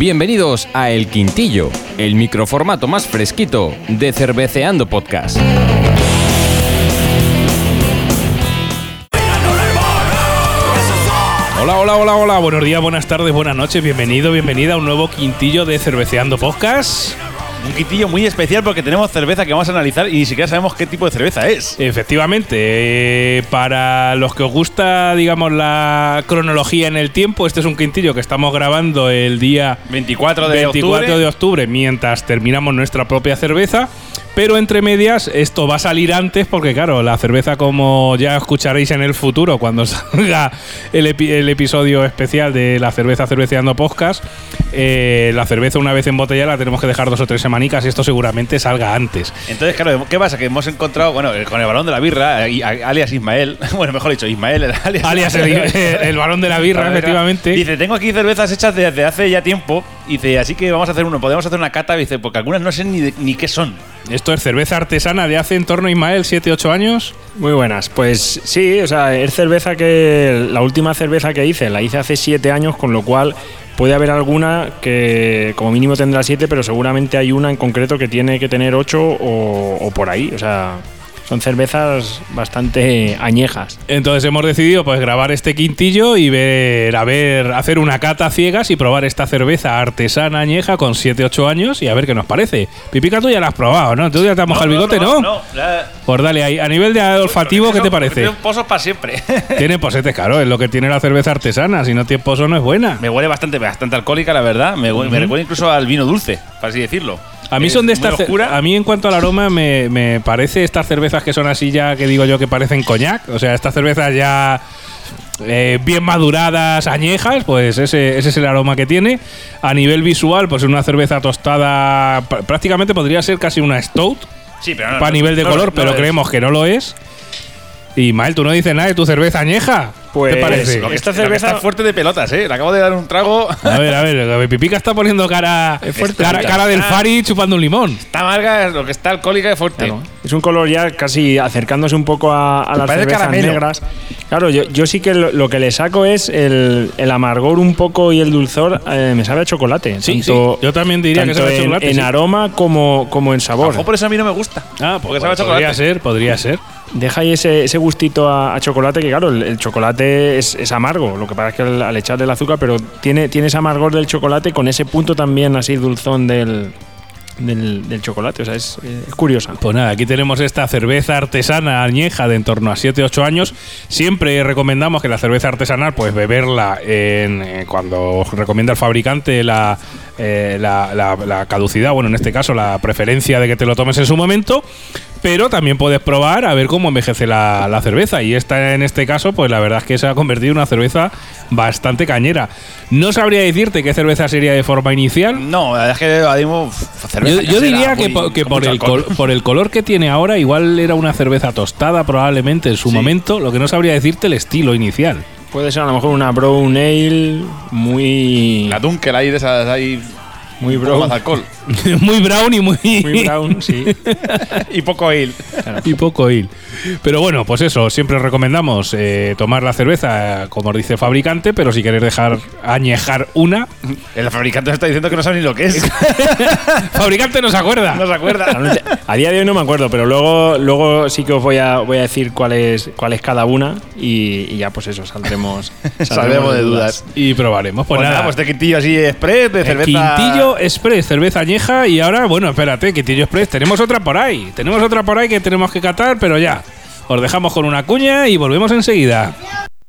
Bienvenidos a El Quintillo, el microformato más fresquito de Cerveceando Podcast. Hola, hola, hola, hola. Buenos días, buenas tardes, buenas noches. Bienvenido, bienvenida a un nuevo quintillo de Cerveceando Podcast. Un quitillo muy especial porque tenemos cerveza que vamos a analizar y ni siquiera sabemos qué tipo de cerveza es. Efectivamente, eh, para los que os gusta, digamos, la cronología en el tiempo, este es un quintillo que estamos grabando el día 24 de 24 octubre. de octubre mientras terminamos nuestra propia cerveza. Pero entre medias, esto va a salir antes porque, claro, la cerveza, como ya escucharéis en el futuro, cuando salga el, epi- el episodio especial de la cerveza cerveceando podcast, eh, la cerveza una vez embotellada la tenemos que dejar dos o tres semanicas y esto seguramente salga antes. Entonces, claro, ¿qué pasa? Que hemos encontrado, bueno, eh, con el balón de la birra, eh, alias Ismael, bueno, mejor dicho, Ismael, el alias, Alias el, el varón de la birra, efectivamente. Dice, tengo aquí cervezas hechas desde hace ya tiempo. Dice, así que vamos a hacer uno, podemos hacer una cata. Dice, porque algunas no sé ni, de- ni qué son. Esto es cerveza artesana de hace en torno a Ismael, 7-8 años. Muy buenas. Pues sí, o sea, es cerveza que. La última cerveza que hice la hice hace siete años, con lo cual puede haber alguna que como mínimo tendrá siete, pero seguramente hay una en concreto que tiene que tener ocho o, o por ahí. O sea, son cervezas bastante añejas. Entonces hemos decidido pues grabar este quintillo y ver, a ver, hacer una cata a ciegas y probar esta cerveza artesana añeja con 7-8 años y a ver qué nos parece. Pipica, tú ya la has probado, ¿no? Tú ya te has mojado el bigote, ¿no? No, ya- Pues dale, ahí, a nivel de olfativo, ¿qué te parece? Tiene pozos para siempre. Tiene posetes, claro, es lo que tiene la cerveza artesana. Si no tiene pozo, no es buena. me huele bastante, bastante alcohólica, la verdad. Me, huele- me recuerda incluso al vino dulce, por así decirlo. A mí son de estas. A mí, en cuanto al aroma, me, me parece estas cervezas que son así ya, que digo yo, que parecen coñac. O sea, estas cervezas ya. eh, bien maduradas, añejas, pues ese, ese es el aroma que tiene. A nivel visual, pues es una cerveza tostada, pr- prácticamente podría ser casi una stout, Sí, pero no, no- nivel de no- color, pero creemos que no lo es. Y Mael, tú no dices nada de tu cerveza añeja. Pues, ¿Te parece? Lo que, Esta cerveza está fuerte de pelotas, ¿eh? Le acabo de dar un trago. A ver, a ver, Pipica está poniendo cara, fuerte. cara, cara del Fari chupando un limón. Está amarga, lo que está alcohólica es fuerte. Claro. Es un color ya casi acercándose un poco a, a las cervezas caramelo. negras. Claro, yo, yo sí que lo, lo que le saco es el, el amargor un poco y el dulzor. eh, me sabe a chocolate. Sí, Tanto- sí, yo también diría que sabe a en- chocolate, En, sí. aroma como, como en sabor. por eso a mí no me gusta. Ah, porque pues sabe a podría chocolate. ser, podría ser. Deja ahí ese, ese gustito a, a chocolate, que claro, el, el chocolate es, amargo. Lo que pasa es que al, al echarle el azúcar, pero tiene, tiene ese amargor del chocolate con ese punto también así dulzón del, del, chocolate. O sea, es, curiosa. Pues nada, aquí tenemos esta cerveza artesana añeja de en torno a 7-8 años. Siempre recomendamos que la cerveza artesanal, pues beberla en, eh, cuando recomienda el fabricante la, eh, la, la- la caducidad, bueno, en este caso la preferencia de que te lo tomes en su momento. Pero también puedes probar a ver cómo envejece la, la cerveza. Y esta, en este caso, pues la verdad es que se ha convertido en una cerveza bastante cañera. No sabría decirte qué cerveza sería de forma inicial. No, la verdad es que cerveza Yo, diría que, muy- po- que por, el col- por el color que tiene ahora, igual era una cerveza tostada probablemente en su Sí. momento. Lo que no sabría decirte el estilo inicial. Puede ser a lo mejor una brown ale muy. La Dunkel ahí de esas ahí. Muy brown. más alcohol. muy brown y muy, Muy brown, sí. y poco ale. y poco il. Pero bueno, pues eso, siempre recomendamos eh, tomar la cerveza, como dice el fabricante, pero si queréis dejar añejar una, El fabricante nos está diciendo que no sabe ni lo que es. fabricante no se acuerda. no se acuerda. A día de hoy no me acuerdo, pero luego, luego sí que os voy a, voy a decir cuál es, cuál es cada una y, y ya pues eso, saldremos, Saldremos de dudas. Y probaremos. Pues, Pues nada, nada, pues este quintillo así express de cerveza. Quintillo Express, cerveza añeja. Y ahora, bueno, espérate, Quintillo Express, tenemos otra por ahí. Tenemos otra por ahí que tenemos que catar, pero ya. Os dejamos con una cuña y volvemos enseguida.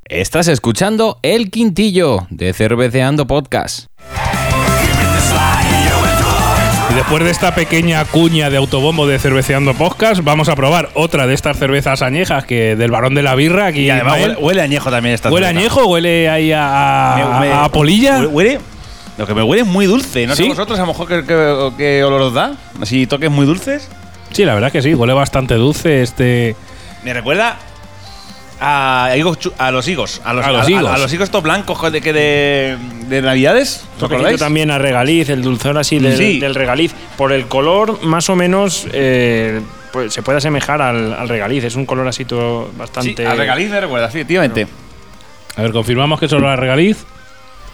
Estás escuchando El Quintillo de Cerveceando Podcast. Y después de esta pequeña cuña de autobombo de Cerveceando Podcast, vamos a probar otra de estas cervezas añejas que del varón de la birra. Aquí Y además huele, huele añejo también esta ¿Huele cerveza. añejo? ¿Huele ahí a, a- Me- me- a polilla? Huele- Lo que me huele es muy dulce. No ¿Sí? sé vosotros, a lo mejor qué, qué- qué olor os da. Así toques muy dulces. Sí, la verdad que sí, huele bastante dulce este. Me recuerda a, higos chu- a los higos. A los, A los higos. A, los higos estos blancos de, que de, de Navidades. ¿Os Toquecito acordáis? también a regaliz, el dulzor así del, Sí. del regaliz. Por el color, más o menos, eh, pues, se puede asemejar al, al regaliz. Es un color así todo Sí, bastante. a regaliz me recuerda, sí, efectivamente. A ver, confirmamos que solo la regaliz.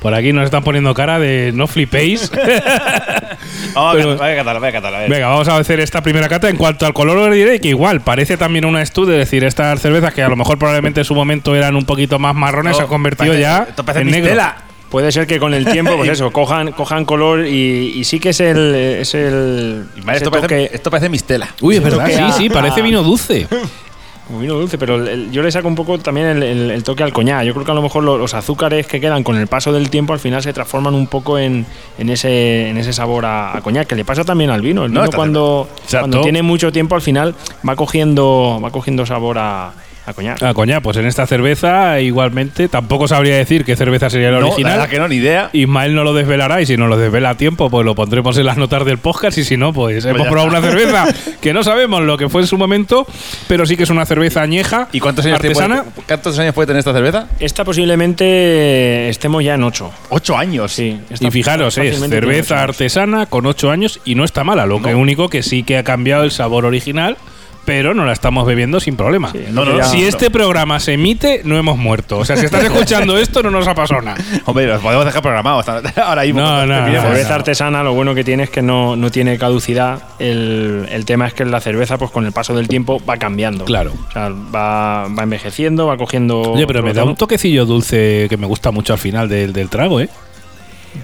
Por aquí nos están poniendo cara de no flipéis. Vamos Pero- a catar- voy a catarla, voy a catarla. Venga, vamos a hacer esta primera cata. En cuanto al color, os diré que igual parece también una estudio, es decir, estas cervezas que a lo mejor probablemente en su momento eran un poquito más marrones, No, se han convertido parece- ya esto parece en negro. mistela. Puede ser que con el tiempo, pues eso, cojan, cojan color y, y sí que es el. Es el ese esto, parece, esto parece mistela. Uy, es verdad, sí, sí, parece a- vino dulce. Como vino dulce, pero el- el- yo le saco un poco también el, toque al coñac. Yo creo que a lo mejor lo- los azúcares que quedan con el paso del tiempo al final se transforman un poco en, en ese, en ese sabor a, a coñac, que le pasa también al vino. El No, vino cuando, cuando tiene mucho tiempo al final va cogiendo, va cogiendo sabor a, a coñac. Ah, coña, pues en esta cerveza igualmente tampoco sabría decir qué cerveza sería la No, la original. verdad que no, ni idea. Ismael no lo desvelará y si no lo desvela a tiempo, pues lo pondremos en las notas del podcast y si no, pues, hemos ya probado está. una cerveza que no sabemos lo que fue en su momento, pero sí que es una cerveza añeja, ¿Y cuántos años, artesana. puede, cuántos años puede tener esta cerveza? Esta posiblemente estemos ya en 8. Ocho años. Sí, Y fijaros, es ocho cerveza artesana con 8 años y no está mala. Lo que único que sí que ha cambiado el sabor original, pero no la estamos bebiendo sin problema. Sí, No, no, ya- si este programa se emite, no hemos muerto. O sea, si estás escuchando esto, no nos ha pasado nada. Hombre, los podemos dejar programados ahora mismo. No, no, no, cerveza artesana lo bueno que tiene es que no, no tiene caducidad. El, el tema es que la cerveza, pues con el paso del tiempo, va cambiando. Claro. O sea, va, va envejeciendo, va cogiendo. Oye, pero me da un toquecillo dulce que me gusta mucho al final del, del trago, ¿eh?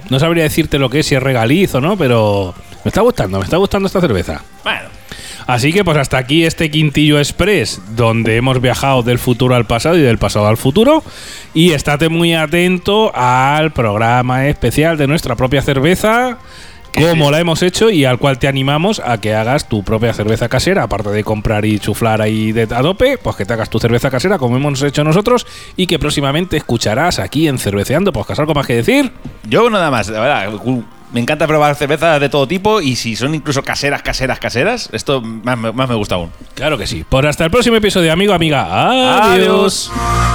No sabría decirte lo que es, si es regaliz o no, pero me está gustando, me está gustando esta cerveza. Bueno, Así que pues hasta aquí este Quintillo Express, donde hemos viajado del futuro al pasado y del pasado al futuro. Y estate muy atento al programa especial de nuestra propia cerveza, como la hemos hecho y al cual te animamos a que hagas tu propia cerveza casera, aparte de comprar y chuflar ahí de a dope, pues que te hagas tu cerveza casera como hemos hecho nosotros y que próximamente escucharás aquí en Cerveceando. Pues algo más que decir. yo nada más, la verdad. Me encanta probar cervezas de todo tipo y si son incluso caseras, caseras, caseras, esto más, me- más me gusta aún. Claro que sí. Pues hasta el próximo episodio, amigo, amiga. Adiós. Adiós.